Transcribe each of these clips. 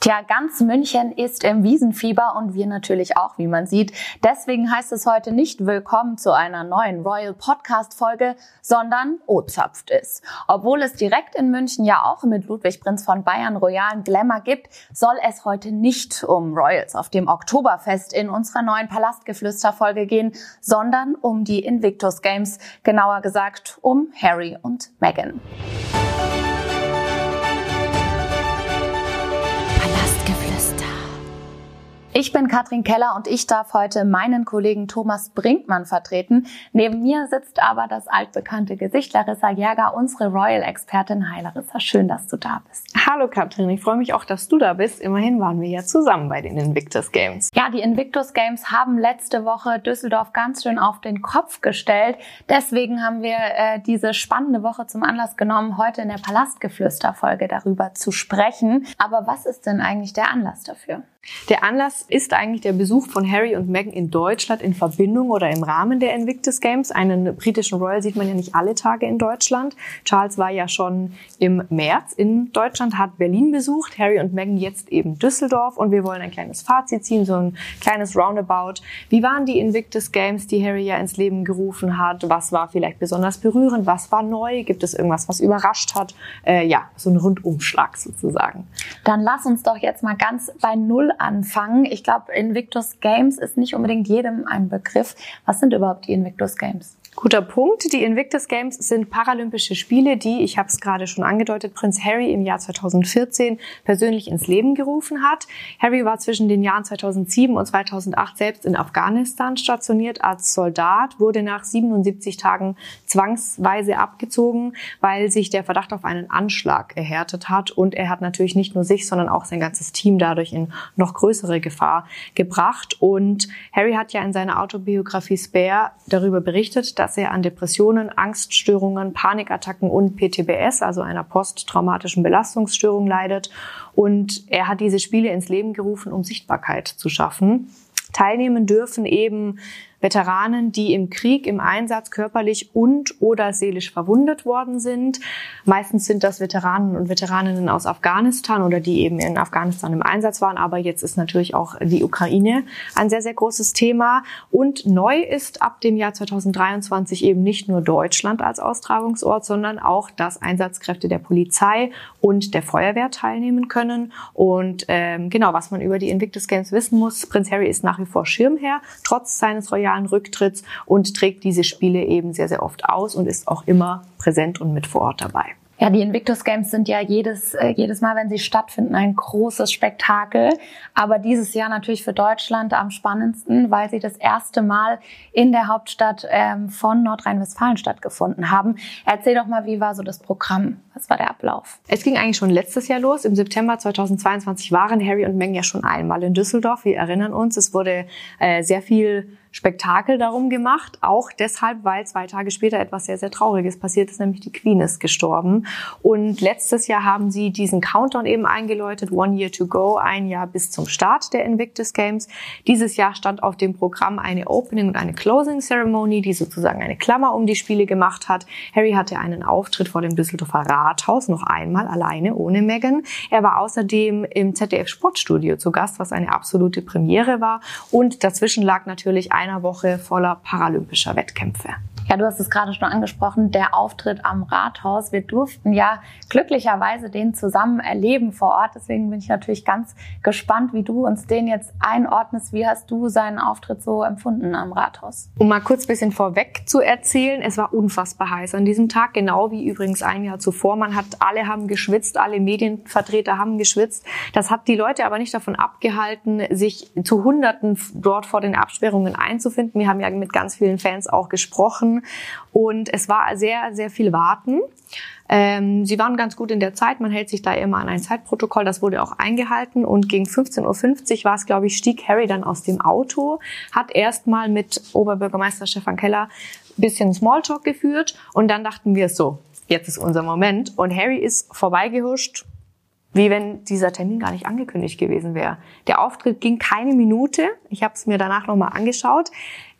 Tja, ganz München ist im Wiesenfieber und wir natürlich auch, wie man sieht. Deswegen heißt es heute nicht Willkommen zu einer neuen Royal Podcast Folge, sondern O-Zapft ist. Obwohl es direkt in München ja auch mit Ludwig Prinz von Bayern royalen Glamour gibt, soll es heute nicht um Royals auf dem Oktoberfest in unserer neuen Palastgeflüster Folge gehen, sondern um die Invictus Games, genauer gesagt um Harry und Meghan. Ich bin Katrin Keller und ich darf heute meinen Kollegen Thomas Brinkmann vertreten. Neben mir sitzt aber das altbekannte Gesicht Larissa Jäger, unsere Royal-Expertin. Hi Larissa, schön, dass du da bist. Hallo Katrin, ich freue mich auch, dass du da bist. Immerhin waren wir ja zusammen bei den Invictus Games. Ja, die Invictus Games haben letzte Woche Düsseldorf ganz schön auf den Kopf gestellt. Deswegen haben wir äh, diese spannende Woche zum Anlass genommen, heute in der Palastgeflüster-Folge darüber zu sprechen. Aber was ist denn eigentlich der Anlass dafür? Der Anlass ist eigentlich der Besuch von Harry und Meghan in Deutschland in Verbindung oder im Rahmen der Invictus Games. Einen britischen Royal sieht man ja nicht alle Tage in Deutschland. Charles war ja schon im März in Deutschland, hat Berlin besucht, Harry und Meghan jetzt eben Düsseldorf und wir wollen ein kleines Fazit ziehen, so ein kleines Roundabout. Wie waren die Invictus Games, die Harry ja ins Leben gerufen hat? Was war vielleicht besonders berührend? Was war neu? Gibt es irgendwas, was überrascht hat? Äh, ja, so ein Rundumschlag sozusagen. Dann lass uns doch jetzt mal ganz bei Null anfangen. Ich glaube, Invictus Games ist nicht unbedingt jedem ein Begriff. Was sind überhaupt die Invictus Games? Guter Punkt. Die Invictus Games sind Paralympische Spiele, die, ich habe es gerade schon angedeutet, Prinz Harry im Jahr 2014 persönlich ins Leben gerufen hat. Harry war zwischen den Jahren 2007 und 2008 selbst in Afghanistan stationiert als Soldat, wurde nach 77 Tagen zwangsweise abgezogen, weil sich der Verdacht auf einen Anschlag erhärtet hat. Und er hat natürlich nicht nur sich, sondern auch sein ganzes Team dadurch in noch größere Gefahr gebracht. Und Harry hat ja in seiner Autobiografie Spare darüber berichtet, dass dass er an Depressionen, Angststörungen, Panikattacken und PTBS, also einer posttraumatischen Belastungsstörung leidet. Und er hat diese Spiele ins Leben gerufen, um Sichtbarkeit zu schaffen. Teilnehmen dürfen eben Veteranen, die im Krieg, im Einsatz körperlich und oder seelisch verwundet worden sind. Meistens sind das Veteranen und Veteraninnen aus Afghanistan oder die eben in Afghanistan im Einsatz waren. Aber jetzt ist natürlich auch die Ukraine ein sehr, sehr großes Thema. Und neu ist ab dem Jahr 2023 eben nicht nur Deutschland als Austragungsort, sondern auch, dass Einsatzkräfte der Polizei und der Feuerwehr teilnehmen können. Und ähm, genau, was man über die Invictus Games wissen muss, Prinz Harry ist nach wie vor Schirmherr, trotz seines royalen Jahren Rücktritts und trägt diese Spiele eben sehr, sehr oft aus und ist auch immer präsent und mit vor Ort dabei. Ja, die Invictus Games sind ja jedes, äh, jedes Mal, wenn sie stattfinden, ein großes Spektakel. Aber dieses Jahr natürlich für Deutschland am spannendsten, weil sie das erste Mal in der Hauptstadt ähm, von Nordrhein-Westfalen stattgefunden haben. Erzähl doch mal, wie war so das Programm? Was war der Ablauf? Es ging eigentlich schon letztes Jahr los. Im September 2022 waren Harry und Meghan ja schon einmal in Düsseldorf. Wir erinnern uns, es wurde äh, sehr viel Spektakel darum gemacht, auch deshalb, weil zwei Tage später etwas sehr, sehr Trauriges passiert ist, nämlich die Queen ist gestorben. Und letztes Jahr haben sie diesen Countdown eben eingeläutet, One Year to Go, ein Jahr bis zum Start der Invictus Games. Dieses Jahr stand auf dem Programm eine Opening und eine Closing Ceremony, die sozusagen eine Klammer um die Spiele gemacht hat. Harry hatte einen Auftritt vor dem Düsseldorfer Rathaus, noch einmal alleine, ohne Meghan. Er war außerdem im ZDF Sportstudio zu Gast, was eine absolute Premiere war. Und dazwischen lag natürlich einer Woche voller paralympischer Wettkämpfe. Ja, du hast es gerade schon angesprochen, der Auftritt am Rathaus. Wir durften ja glücklicherweise den zusammen erleben vor Ort. Deswegen bin ich natürlich ganz gespannt, wie du uns den jetzt einordnest. Wie hast du seinen Auftritt so empfunden am Rathaus? Um mal kurz ein bisschen vorweg zu erzählen, es war unfassbar heiß an diesem Tag, genau wie übrigens ein Jahr zuvor. Man hat, alle haben geschwitzt, alle Medienvertreter haben geschwitzt. Das hat die Leute aber nicht davon abgehalten, sich zu Hunderten dort vor den Absperrungen einzufinden. Wir haben ja mit ganz vielen Fans auch gesprochen und es war sehr, sehr viel Warten. Ähm, sie waren ganz gut in der Zeit. Man hält sich da immer an ein Zeitprotokoll. Das wurde auch eingehalten. Und gegen 15.50 Uhr war es, glaube ich, stieg Harry dann aus dem Auto, hat erstmal mit Oberbürgermeister Stefan Keller ein bisschen Smalltalk geführt. Und dann dachten wir so, jetzt ist unser Moment. Und Harry ist vorbeigehuscht, wie wenn dieser Termin gar nicht angekündigt gewesen wäre. Der Auftritt ging keine Minute. Ich habe es mir danach nochmal angeschaut.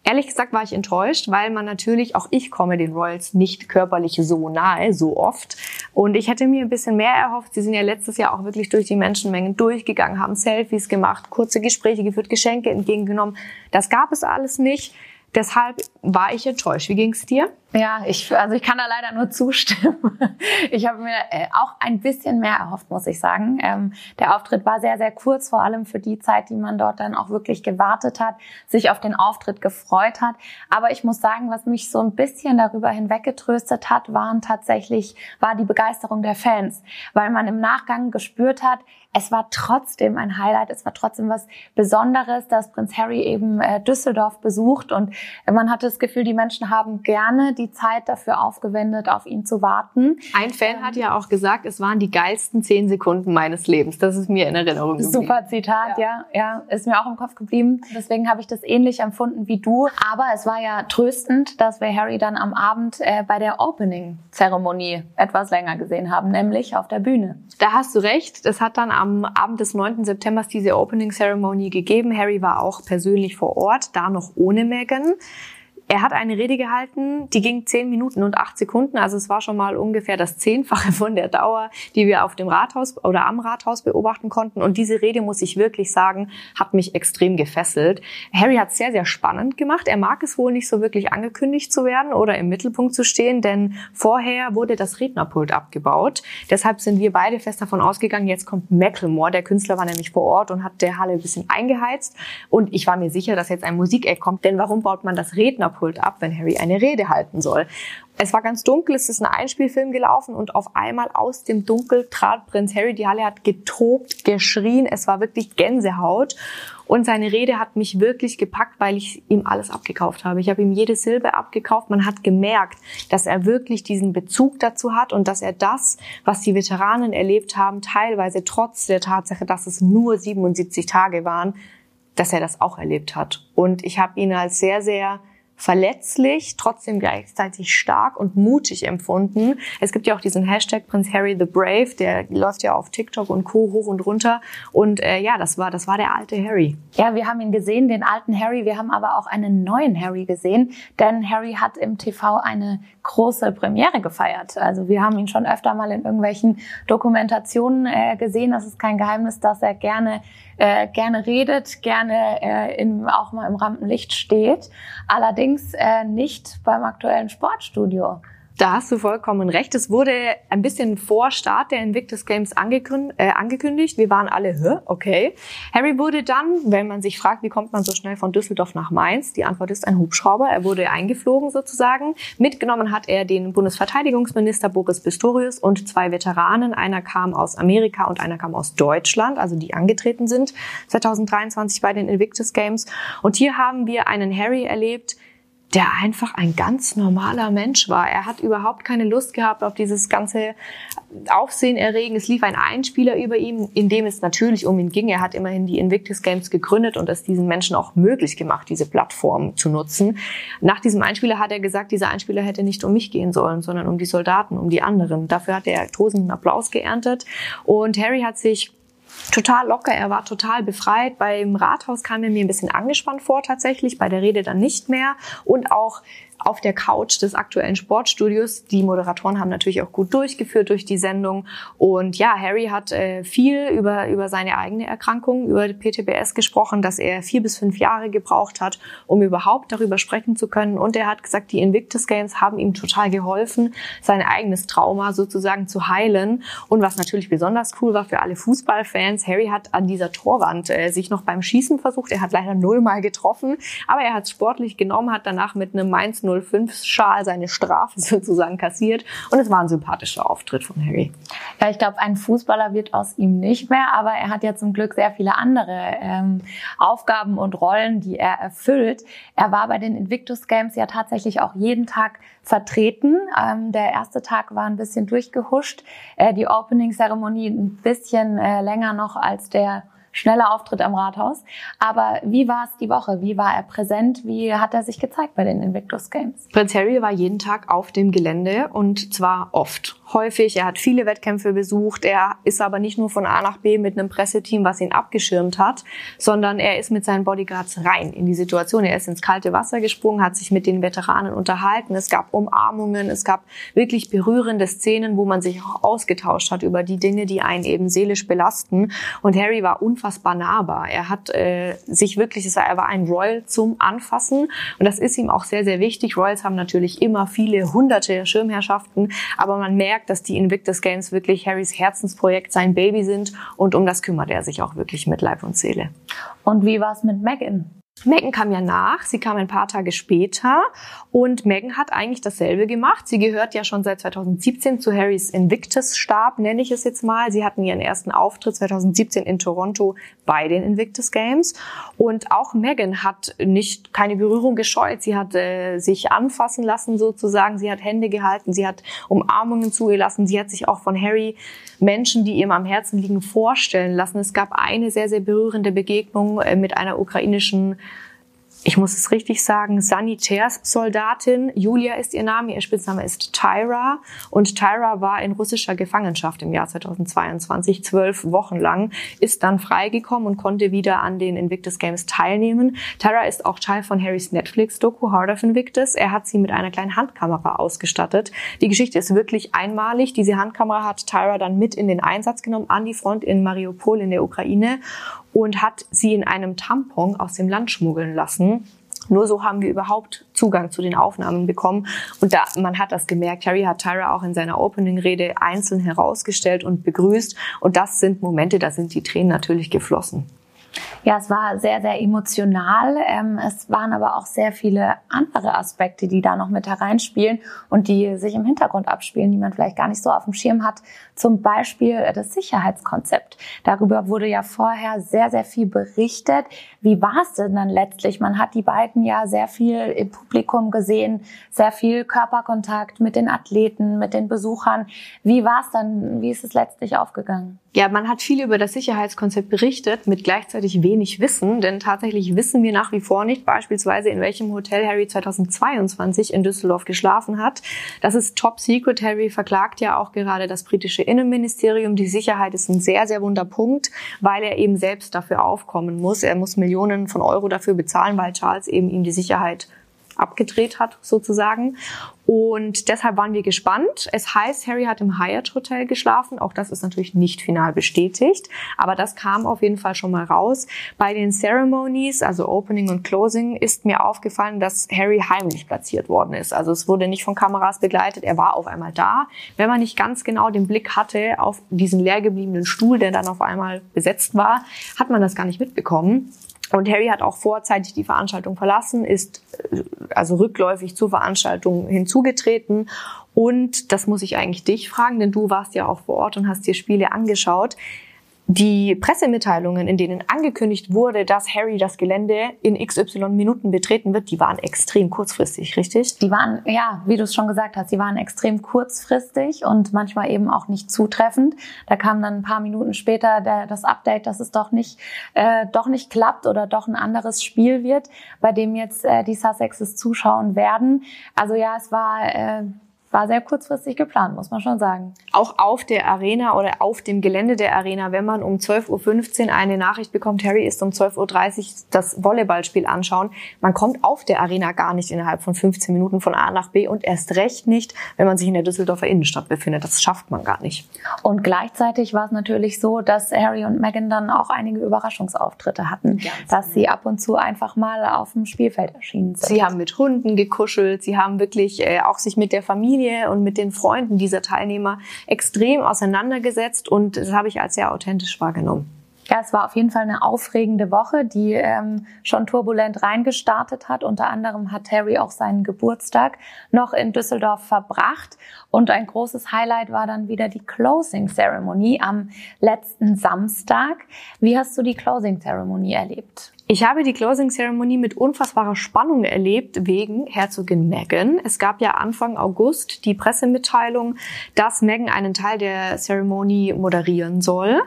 Ehrlich gesagt war ich enttäuscht, weil man natürlich, auch ich komme den Royals nicht körperlich so nahe, so oft. Und ich hätte mir ein bisschen mehr erhofft. Sie sind ja letztes Jahr auch wirklich durch die Menschenmengen durchgegangen, haben Selfies gemacht, kurze Gespräche geführt, Geschenke entgegengenommen. Das gab es alles nicht. Deshalb war ich enttäuscht. Wie ging es dir? Ja, ich, also ich kann da leider nur zustimmen. Ich habe mir äh, auch ein bisschen mehr erhofft, muss ich sagen. Ähm, der Auftritt war sehr, sehr kurz, vor allem für die Zeit, die man dort dann auch wirklich gewartet hat, sich auf den Auftritt gefreut hat. Aber ich muss sagen, was mich so ein bisschen darüber hinweggetröstet hat, waren tatsächlich, war die Begeisterung der Fans, weil man im Nachgang gespürt hat, es war trotzdem ein Highlight, es war trotzdem was Besonderes, dass Prinz Harry eben äh, Düsseldorf besucht und man hatte das Gefühl, die Menschen haben gerne die Zeit dafür aufgewendet, auf ihn zu warten. Ein Fan ähm, hat ja auch gesagt, es waren die geilsten zehn Sekunden meines Lebens. Das ist mir in Erinnerung geblieben. Super Zitat, ja, ja, ja ist mir auch im Kopf geblieben. Deswegen habe ich das ähnlich empfunden wie du. Aber es war ja tröstend, dass wir Harry dann am Abend äh, bei der Opening-Zeremonie etwas länger gesehen haben, nämlich auf der Bühne. Da hast du recht. Es hat dann am Abend des 9. September diese Opening-Zeremonie gegeben. Harry war auch persönlich vor Ort, da noch ohne Megan. Er hat eine Rede gehalten, die ging zehn Minuten und acht Sekunden. Also es war schon mal ungefähr das Zehnfache von der Dauer, die wir auf dem Rathaus oder am Rathaus beobachten konnten. Und diese Rede, muss ich wirklich sagen, hat mich extrem gefesselt. Harry hat es sehr, sehr spannend gemacht. Er mag es wohl nicht so wirklich angekündigt zu werden oder im Mittelpunkt zu stehen, denn vorher wurde das Rednerpult abgebaut. Deshalb sind wir beide fest davon ausgegangen, jetzt kommt Macklemore. Der Künstler war nämlich vor Ort und hat der Halle ein bisschen eingeheizt. Und ich war mir sicher, dass jetzt ein Musikeck kommt, denn warum baut man das Rednerpult Rednerpult ab, wenn Harry eine Rede halten soll. Es war ganz dunkel, es ist ein Einspielfilm gelaufen und auf einmal aus dem Dunkel trat Prinz Harry. Die Halle hat getobt, geschrien, es war wirklich Gänsehaut. Und seine Rede hat mich wirklich gepackt, weil ich ihm alles abgekauft habe. Ich habe ihm jede Silbe abgekauft. Man hat gemerkt, dass er wirklich diesen Bezug dazu hat und dass er das, was die Veteranen erlebt haben, teilweise trotz der Tatsache, dass es nur 77 Tage waren, dass er das auch erlebt hat. Und ich habe ihn als sehr, sehr verletzlich, trotzdem gleichzeitig stark und mutig empfunden. Es gibt ja auch diesen Hashtag Prince Harry the Brave, der läuft ja auf TikTok und Co. hoch und runter. Und äh, ja, das war, das war der alte Harry. Ja, wir haben ihn gesehen, den alten Harry. Wir haben aber auch einen neuen Harry gesehen, denn Harry hat im TV eine große Premiere gefeiert. Also wir haben ihn schon öfter mal in irgendwelchen Dokumentationen äh, gesehen. Das ist kein Geheimnis, dass er gerne äh, gerne redet, gerne äh, in, auch mal im Rampenlicht steht. Allerdings äh, nicht beim aktuellen Sportstudio. Da hast du vollkommen recht. Es wurde ein bisschen vor Start der Invictus Games angekündigt. Äh, angekündigt. Wir waren alle, Hä? okay. Harry wurde dann, wenn man sich fragt, wie kommt man so schnell von Düsseldorf nach Mainz, die Antwort ist ein Hubschrauber. Er wurde eingeflogen sozusagen. Mitgenommen hat er den Bundesverteidigungsminister Boris Pistorius und zwei Veteranen. Einer kam aus Amerika und einer kam aus Deutschland, also die angetreten sind 2023 bei den Invictus Games. Und hier haben wir einen Harry erlebt, der einfach ein ganz normaler Mensch war. Er hat überhaupt keine Lust gehabt auf dieses ganze Aufsehen erregen. Es lief ein Einspieler über ihn, in dem es natürlich um ihn ging. Er hat immerhin die Invictus Games gegründet und es diesen Menschen auch möglich gemacht, diese Plattform zu nutzen. Nach diesem Einspieler hat er gesagt, dieser Einspieler hätte nicht um mich gehen sollen, sondern um die Soldaten, um die anderen. Dafür hat er tosenden Applaus geerntet. Und Harry hat sich total locker, er war total befreit. Beim Rathaus kam er mir ein bisschen angespannt vor tatsächlich, bei der Rede dann nicht mehr. Und auch auf der Couch des aktuellen Sportstudios. Die Moderatoren haben natürlich auch gut durchgeführt durch die Sendung. Und ja, Harry hat äh, viel über, über seine eigene Erkrankung, über PTBS gesprochen, dass er vier bis fünf Jahre gebraucht hat, um überhaupt darüber sprechen zu können. Und er hat gesagt, die Invictus Games haben ihm total geholfen, sein eigenes Trauma sozusagen zu heilen. Und was natürlich besonders cool war für alle Fußballfans, Harry hat an dieser Torwand äh, sich noch beim Schießen versucht. Er hat leider nullmal getroffen, aber er hat es sportlich genommen, hat danach mit einem Mainz 05 Schal seine Strafe sozusagen kassiert und es war ein sympathischer Auftritt von Harry. Ja, ich glaube, ein Fußballer wird aus ihm nicht mehr, aber er hat ja zum Glück sehr viele andere ähm, Aufgaben und Rollen, die er erfüllt. Er war bei den Invictus Games ja tatsächlich auch jeden Tag vertreten. Ähm, der erste Tag war ein bisschen durchgehuscht, äh, die Opening-Zeremonie ein bisschen äh, länger noch als der schneller Auftritt am Rathaus. Aber wie war es die Woche? Wie war er präsent? Wie hat er sich gezeigt bei den Invictus Games? Prinz Harry war jeden Tag auf dem Gelände und zwar oft. Häufig. Er hat viele Wettkämpfe besucht. Er ist aber nicht nur von A nach B mit einem Presseteam, was ihn abgeschirmt hat, sondern er ist mit seinen Bodyguards rein in die Situation. Er ist ins kalte Wasser gesprungen, hat sich mit den Veteranen unterhalten. Es gab Umarmungen. Es gab wirklich berührende Szenen, wo man sich auch ausgetauscht hat über die Dinge, die einen eben seelisch belasten. Und Harry war unfassbar nahbar. Er hat äh, sich wirklich, er war ein Royal zum Anfassen und das ist ihm auch sehr, sehr wichtig. Royals haben natürlich immer viele hunderte Schirmherrschaften, aber man merkt, dass die Invictus Games wirklich Harrys Herzensprojekt, sein Baby sind und um das kümmert er sich auch wirklich mit Leib und Seele. Und wie war es mit Megan? Megan kam ja nach, sie kam ein paar Tage später und Megan hat eigentlich dasselbe gemacht. Sie gehört ja schon seit 2017 zu Harrys Invictus-Stab, nenne ich es jetzt mal. Sie hatten ihren ersten Auftritt 2017 in Toronto bei den Invictus Games und auch Megan hat nicht keine Berührung gescheut. Sie hat äh, sich anfassen lassen sozusagen, sie hat Hände gehalten, sie hat Umarmungen zugelassen, sie hat sich auch von Harry Menschen, die ihm am Herzen liegen, vorstellen lassen. Es gab eine sehr, sehr berührende Begegnung äh, mit einer ukrainischen ich muss es richtig sagen, Sanitärssoldatin. Julia ist ihr Name, ihr Spitzname ist Tyra. Und Tyra war in russischer Gefangenschaft im Jahr 2022, zwölf Wochen lang, ist dann freigekommen und konnte wieder an den Invictus Games teilnehmen. Tyra ist auch Teil von Harrys Netflix-Doku Heart of Invictus. Er hat sie mit einer kleinen Handkamera ausgestattet. Die Geschichte ist wirklich einmalig. Diese Handkamera hat Tyra dann mit in den Einsatz genommen an die Front in Mariupol in der Ukraine und hat sie in einem Tampon aus dem Land schmuggeln lassen. Nur so haben wir überhaupt Zugang zu den Aufnahmen bekommen. Und da, man hat das gemerkt. Harry hat Tyra auch in seiner Opening-Rede einzeln herausgestellt und begrüßt. Und das sind Momente, da sind die Tränen natürlich geflossen. Ja, es war sehr, sehr emotional. Ähm, es waren aber auch sehr viele andere Aspekte, die da noch mit hereinspielen und die sich im Hintergrund abspielen, die man vielleicht gar nicht so auf dem Schirm hat. Zum Beispiel das Sicherheitskonzept. Darüber wurde ja vorher sehr, sehr viel berichtet. Wie war es denn dann letztlich? Man hat die beiden ja sehr viel im Publikum gesehen, sehr viel Körperkontakt mit den Athleten, mit den Besuchern. Wie war es dann? Wie ist es letztlich aufgegangen? Ja, man hat viel über das Sicherheitskonzept berichtet, mit gleichzeitig wenig Wissen, denn tatsächlich wissen wir nach wie vor nicht, beispielsweise in welchem Hotel Harry 2022 in Düsseldorf geschlafen hat. Das ist top secret. Harry verklagt ja auch gerade das britische Innenministerium. Die Sicherheit ist ein sehr, sehr wunder Punkt, weil er eben selbst dafür aufkommen muss. Er muss Millionen von Euro dafür bezahlen, weil Charles eben ihm die Sicherheit abgedreht hat, sozusagen. Und deshalb waren wir gespannt. Es heißt, Harry hat im Hyatt Hotel geschlafen. Auch das ist natürlich nicht final bestätigt. Aber das kam auf jeden Fall schon mal raus. Bei den Ceremonies, also Opening und Closing, ist mir aufgefallen, dass Harry heimlich platziert worden ist. Also es wurde nicht von Kameras begleitet. Er war auf einmal da. Wenn man nicht ganz genau den Blick hatte auf diesen leer gebliebenen Stuhl, der dann auf einmal besetzt war, hat man das gar nicht mitbekommen. Und Harry hat auch vorzeitig die Veranstaltung verlassen, ist äh, also rückläufig zur Veranstaltung hinzugetreten. Und das muss ich eigentlich dich fragen, denn du warst ja auch vor Ort und hast dir Spiele angeschaut die Pressemitteilungen, in denen angekündigt wurde, dass Harry das Gelände in XY Minuten betreten wird, die waren extrem kurzfristig, richtig? Die waren, ja, wie du es schon gesagt hast, die waren extrem kurzfristig und manchmal eben auch nicht zutreffend. Da kam dann ein paar Minuten später der, das Update, dass es doch nicht, äh, doch nicht klappt oder doch ein anderes Spiel wird, bei dem jetzt äh, die Sussexes zuschauen werden. Also ja, es war äh, war sehr kurzfristig geplant, muss man schon sagen. Auch auf der Arena oder auf dem Gelände der Arena, wenn man um 12.15 Uhr eine Nachricht bekommt, Harry ist um 12.30 Uhr das Volleyballspiel anschauen, man kommt auf der Arena gar nicht innerhalb von 15 Minuten von A nach B und erst recht nicht, wenn man sich in der Düsseldorfer Innenstadt befindet. Das schafft man gar nicht. Und gleichzeitig war es natürlich so, dass Harry und Meghan dann auch einige Überraschungsauftritte hatten, Ganz dass sie ab und zu einfach mal auf dem Spielfeld erschienen sind. Sie haben mit Hunden gekuschelt, sie haben wirklich äh, auch sich mit der Familie Familie und mit den Freunden dieser Teilnehmer extrem auseinandergesetzt und das habe ich als sehr authentisch wahrgenommen. Ja, es war auf jeden Fall eine aufregende Woche, die ähm, schon turbulent reingestartet hat. Unter anderem hat Harry auch seinen Geburtstag noch in Düsseldorf verbracht. Und ein großes Highlight war dann wieder die Closing Ceremony am letzten Samstag. Wie hast du die Closing Ceremony erlebt? Ich habe die Closing Ceremony mit unfassbarer Spannung erlebt wegen Herzogin Meghan. Es gab ja Anfang August die Pressemitteilung, dass Meghan einen Teil der Ceremony moderieren soll.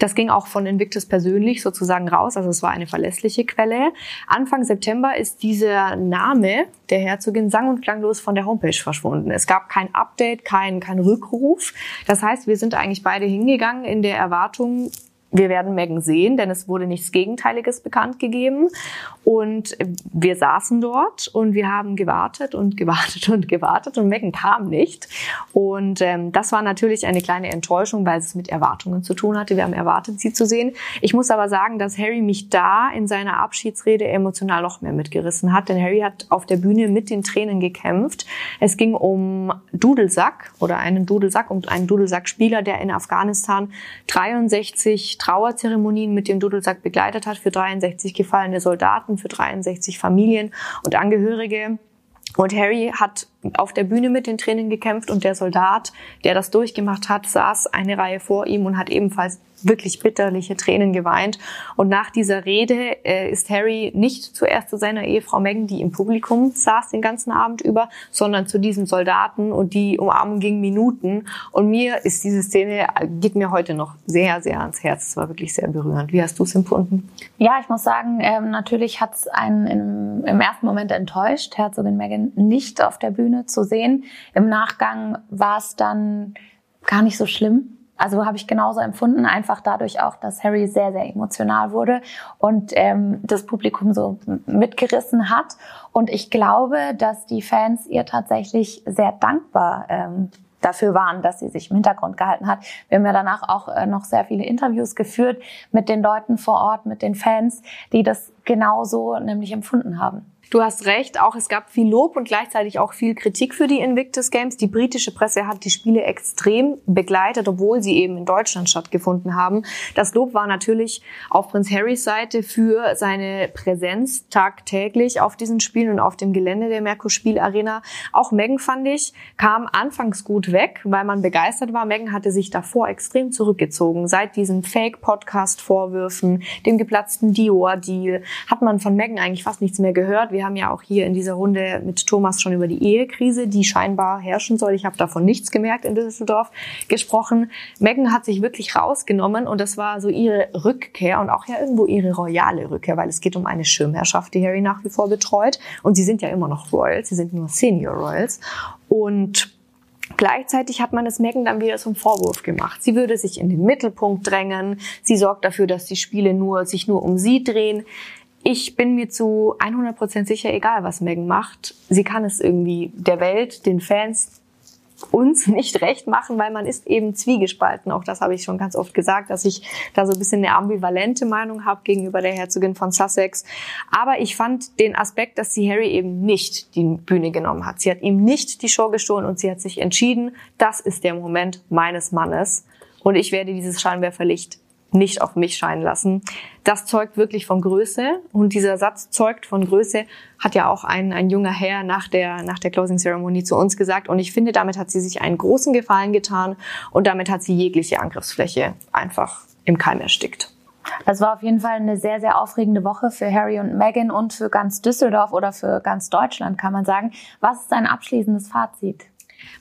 Das ging auch von Invictus persönlich sozusagen raus, also es war eine verlässliche Quelle. Anfang September ist dieser Name der Herzogin sang- und klanglos von der Homepage verschwunden. Es gab kein Update, kein, kein Rückruf. Das heißt, wir sind eigentlich beide hingegangen in der Erwartung, wir werden Megan sehen, denn es wurde nichts Gegenteiliges bekannt gegeben. Und wir saßen dort und wir haben gewartet und gewartet und gewartet und Megan kam nicht. Und ähm, das war natürlich eine kleine Enttäuschung, weil es mit Erwartungen zu tun hatte. Wir haben erwartet, sie zu sehen. Ich muss aber sagen, dass Harry mich da in seiner Abschiedsrede emotional noch mehr mitgerissen hat, denn Harry hat auf der Bühne mit den Tränen gekämpft. Es ging um Dudelsack oder einen Dudelsack, um einen Dudelsack-Spieler, der in Afghanistan 63 Trauerzeremonien mit dem Dudelsack begleitet hat für 63 gefallene Soldaten, für 63 Familien und Angehörige. Und Harry hat auf der Bühne mit den Tränen gekämpft und der Soldat, der das durchgemacht hat, saß eine Reihe vor ihm und hat ebenfalls wirklich bitterliche Tränen geweint. Und nach dieser Rede äh, ist Harry nicht zuerst zu seiner Ehefrau Meghan, die im Publikum saß den ganzen Abend über, sondern zu diesem Soldaten und die Umarmung ging Minuten. Und mir ist diese Szene, geht mir heute noch sehr, sehr ans Herz. Es war wirklich sehr berührend. Wie hast du es empfunden? Ja, ich muss sagen, ähm, natürlich hat es einen im, im ersten Moment enttäuscht, Herzogin Meghan nicht auf der Bühne zu sehen. Im Nachgang war es dann gar nicht so schlimm also habe ich genauso empfunden, einfach dadurch auch, dass Harry sehr, sehr emotional wurde und ähm, das Publikum so mitgerissen hat. Und ich glaube, dass die Fans ihr tatsächlich sehr dankbar ähm, dafür waren, dass sie sich im Hintergrund gehalten hat. Wir haben ja danach auch äh, noch sehr viele Interviews geführt mit den Leuten vor Ort, mit den Fans, die das genauso nämlich empfunden haben. Du hast recht, auch es gab viel Lob und gleichzeitig auch viel Kritik für die Invictus Games. Die britische Presse hat die Spiele extrem begleitet, obwohl sie eben in Deutschland stattgefunden haben. Das Lob war natürlich auf Prinz Harrys Seite für seine Präsenz tagtäglich auf diesen Spielen und auf dem Gelände der Merkur Spielarena. Auch Megan fand ich, kam anfangs gut weg, weil man begeistert war. Megan hatte sich davor extrem zurückgezogen. Seit diesen Fake-Podcast-Vorwürfen, dem geplatzten Dior-Deal, hat man von Megan eigentlich fast nichts mehr gehört wir haben ja auch hier in dieser Runde mit Thomas schon über die Ehekrise, die scheinbar herrschen soll. Ich habe davon nichts gemerkt in Düsseldorf gesprochen. Megan hat sich wirklich rausgenommen und das war so ihre Rückkehr und auch ja irgendwo ihre royale Rückkehr, weil es geht um eine Schirmherrschaft, die Harry nach wie vor betreut. Und sie sind ja immer noch Royals, sie sind nur Senior Royals. Und Gleichzeitig hat man es Megan dann wieder zum Vorwurf gemacht. Sie würde sich in den Mittelpunkt drängen. Sie sorgt dafür, dass die Spiele nur, sich nur um sie drehen ich bin mir zu 100% sicher, egal was Megan macht, sie kann es irgendwie der Welt, den Fans, uns nicht recht machen, weil man ist eben zwiegespalten. Auch das habe ich schon ganz oft gesagt, dass ich da so ein bisschen eine ambivalente Meinung habe gegenüber der Herzogin von Sussex. Aber ich fand den Aspekt, dass sie Harry eben nicht die Bühne genommen hat. Sie hat ihm nicht die Show gestohlen und sie hat sich entschieden, das ist der Moment meines Mannes und ich werde dieses Scheinwerferlicht nicht auf mich scheinen lassen. Das zeugt wirklich von Größe und dieser Satz zeugt von Größe hat ja auch ein, ein junger Herr nach der, nach der Closing Ceremony zu uns gesagt und ich finde, damit hat sie sich einen großen Gefallen getan und damit hat sie jegliche Angriffsfläche einfach im Keim erstickt. Das war auf jeden Fall eine sehr, sehr aufregende Woche für Harry und Meghan und für ganz Düsseldorf oder für ganz Deutschland, kann man sagen. Was ist dein abschließendes Fazit?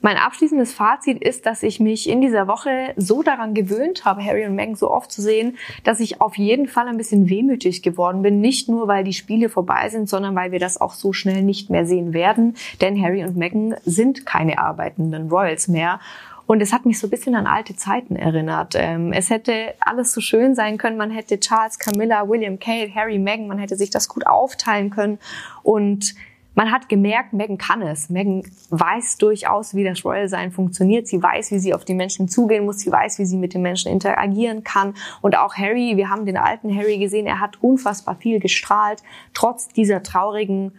Mein abschließendes Fazit ist, dass ich mich in dieser Woche so daran gewöhnt habe, Harry und Meghan so oft zu sehen, dass ich auf jeden Fall ein bisschen wehmütig geworden bin. Nicht nur, weil die Spiele vorbei sind, sondern weil wir das auch so schnell nicht mehr sehen werden. Denn Harry und Meghan sind keine arbeitenden Royals mehr. Und es hat mich so ein bisschen an alte Zeiten erinnert. Ähm, es hätte alles so schön sein können. Man hätte Charles, Camilla, William, Kate, Harry, Meghan, man hätte sich das gut aufteilen können. Und man hat gemerkt, Megan kann es. Megan weiß durchaus, wie das Royal-Sein funktioniert. Sie weiß, wie sie auf die Menschen zugehen muss. Sie weiß, wie sie mit den Menschen interagieren kann. Und auch Harry, wir haben den alten Harry gesehen, er hat unfassbar viel gestrahlt, trotz dieser traurigen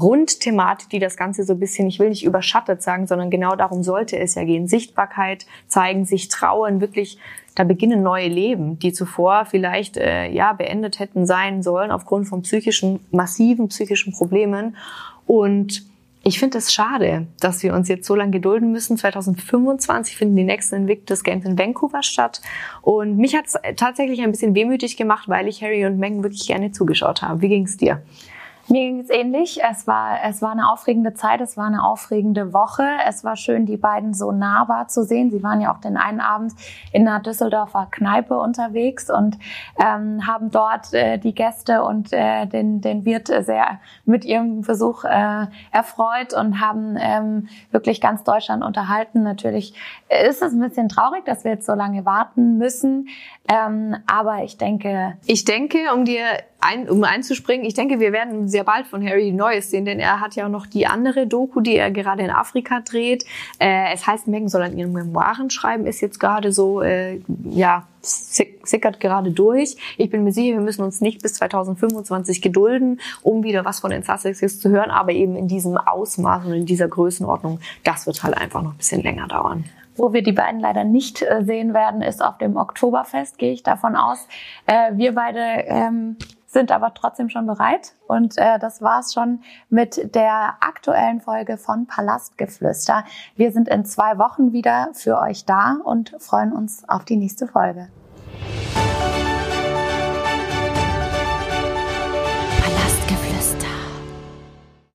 Rundthematik, die das Ganze so ein bisschen, ich will nicht überschattet sagen, sondern genau darum sollte es ja gehen. Sichtbarkeit zeigen, sich trauen, wirklich, da beginnen neue Leben, die zuvor vielleicht äh, ja beendet hätten sein sollen aufgrund von psychischen, massiven psychischen Problemen. Und Ich finde es schade, dass wir uns jetzt so lange gedulden müssen. 2025 finden die nächsten Invictus Games in Vancouver statt. Und mich hat es tatsächlich ein bisschen wehmütig gemacht, weil ich Harry und Meghan wirklich gerne zugeschaut habe. Wie ging es dir? Mir ging es ähnlich. Es war, es war eine aufregende Zeit, es war eine aufregende Woche. Es war schön, die beiden so nahbar zu sehen. Sie waren ja auch den einen Abend in einer Düsseldorfer Kneipe unterwegs und ähm, haben dort äh, die Gäste und äh, den, den Wirt sehr mit ihrem Besuch äh, erfreut und haben ähm, wirklich ganz Deutschland unterhalten. Natürlich ist es ein bisschen traurig, dass wir jetzt so lange warten müssen. Ähm, aber ich denke. Ich denke, um dir ein, um einzuspringen, ich denke, wir werden sehr bald von Harry Neues sehen, denn er hat ja noch die andere Doku, die er gerade in Afrika dreht. Äh, es heißt, Megan soll an ihren Memoiren schreiben, ist jetzt gerade so, äh, ja, sickert gerade durch. Ich bin mir sicher, wir müssen uns nicht bis 2025 gedulden, um wieder was von den Sussexes zu hören, aber eben in diesem Ausmaß und in dieser Größenordnung, das wird halt einfach noch ein bisschen länger dauern. Wo wir die beiden leider nicht äh, sehen werden, ist auf dem Oktoberfest, gehe ich davon aus. Äh, wir beide ähm, sind aber trotzdem schon bereit. Und äh, das war's schon mit der aktuellen Folge von Palastgeflüster. Wir sind in zwei Wochen wieder für euch da und freuen uns auf die nächste Folge.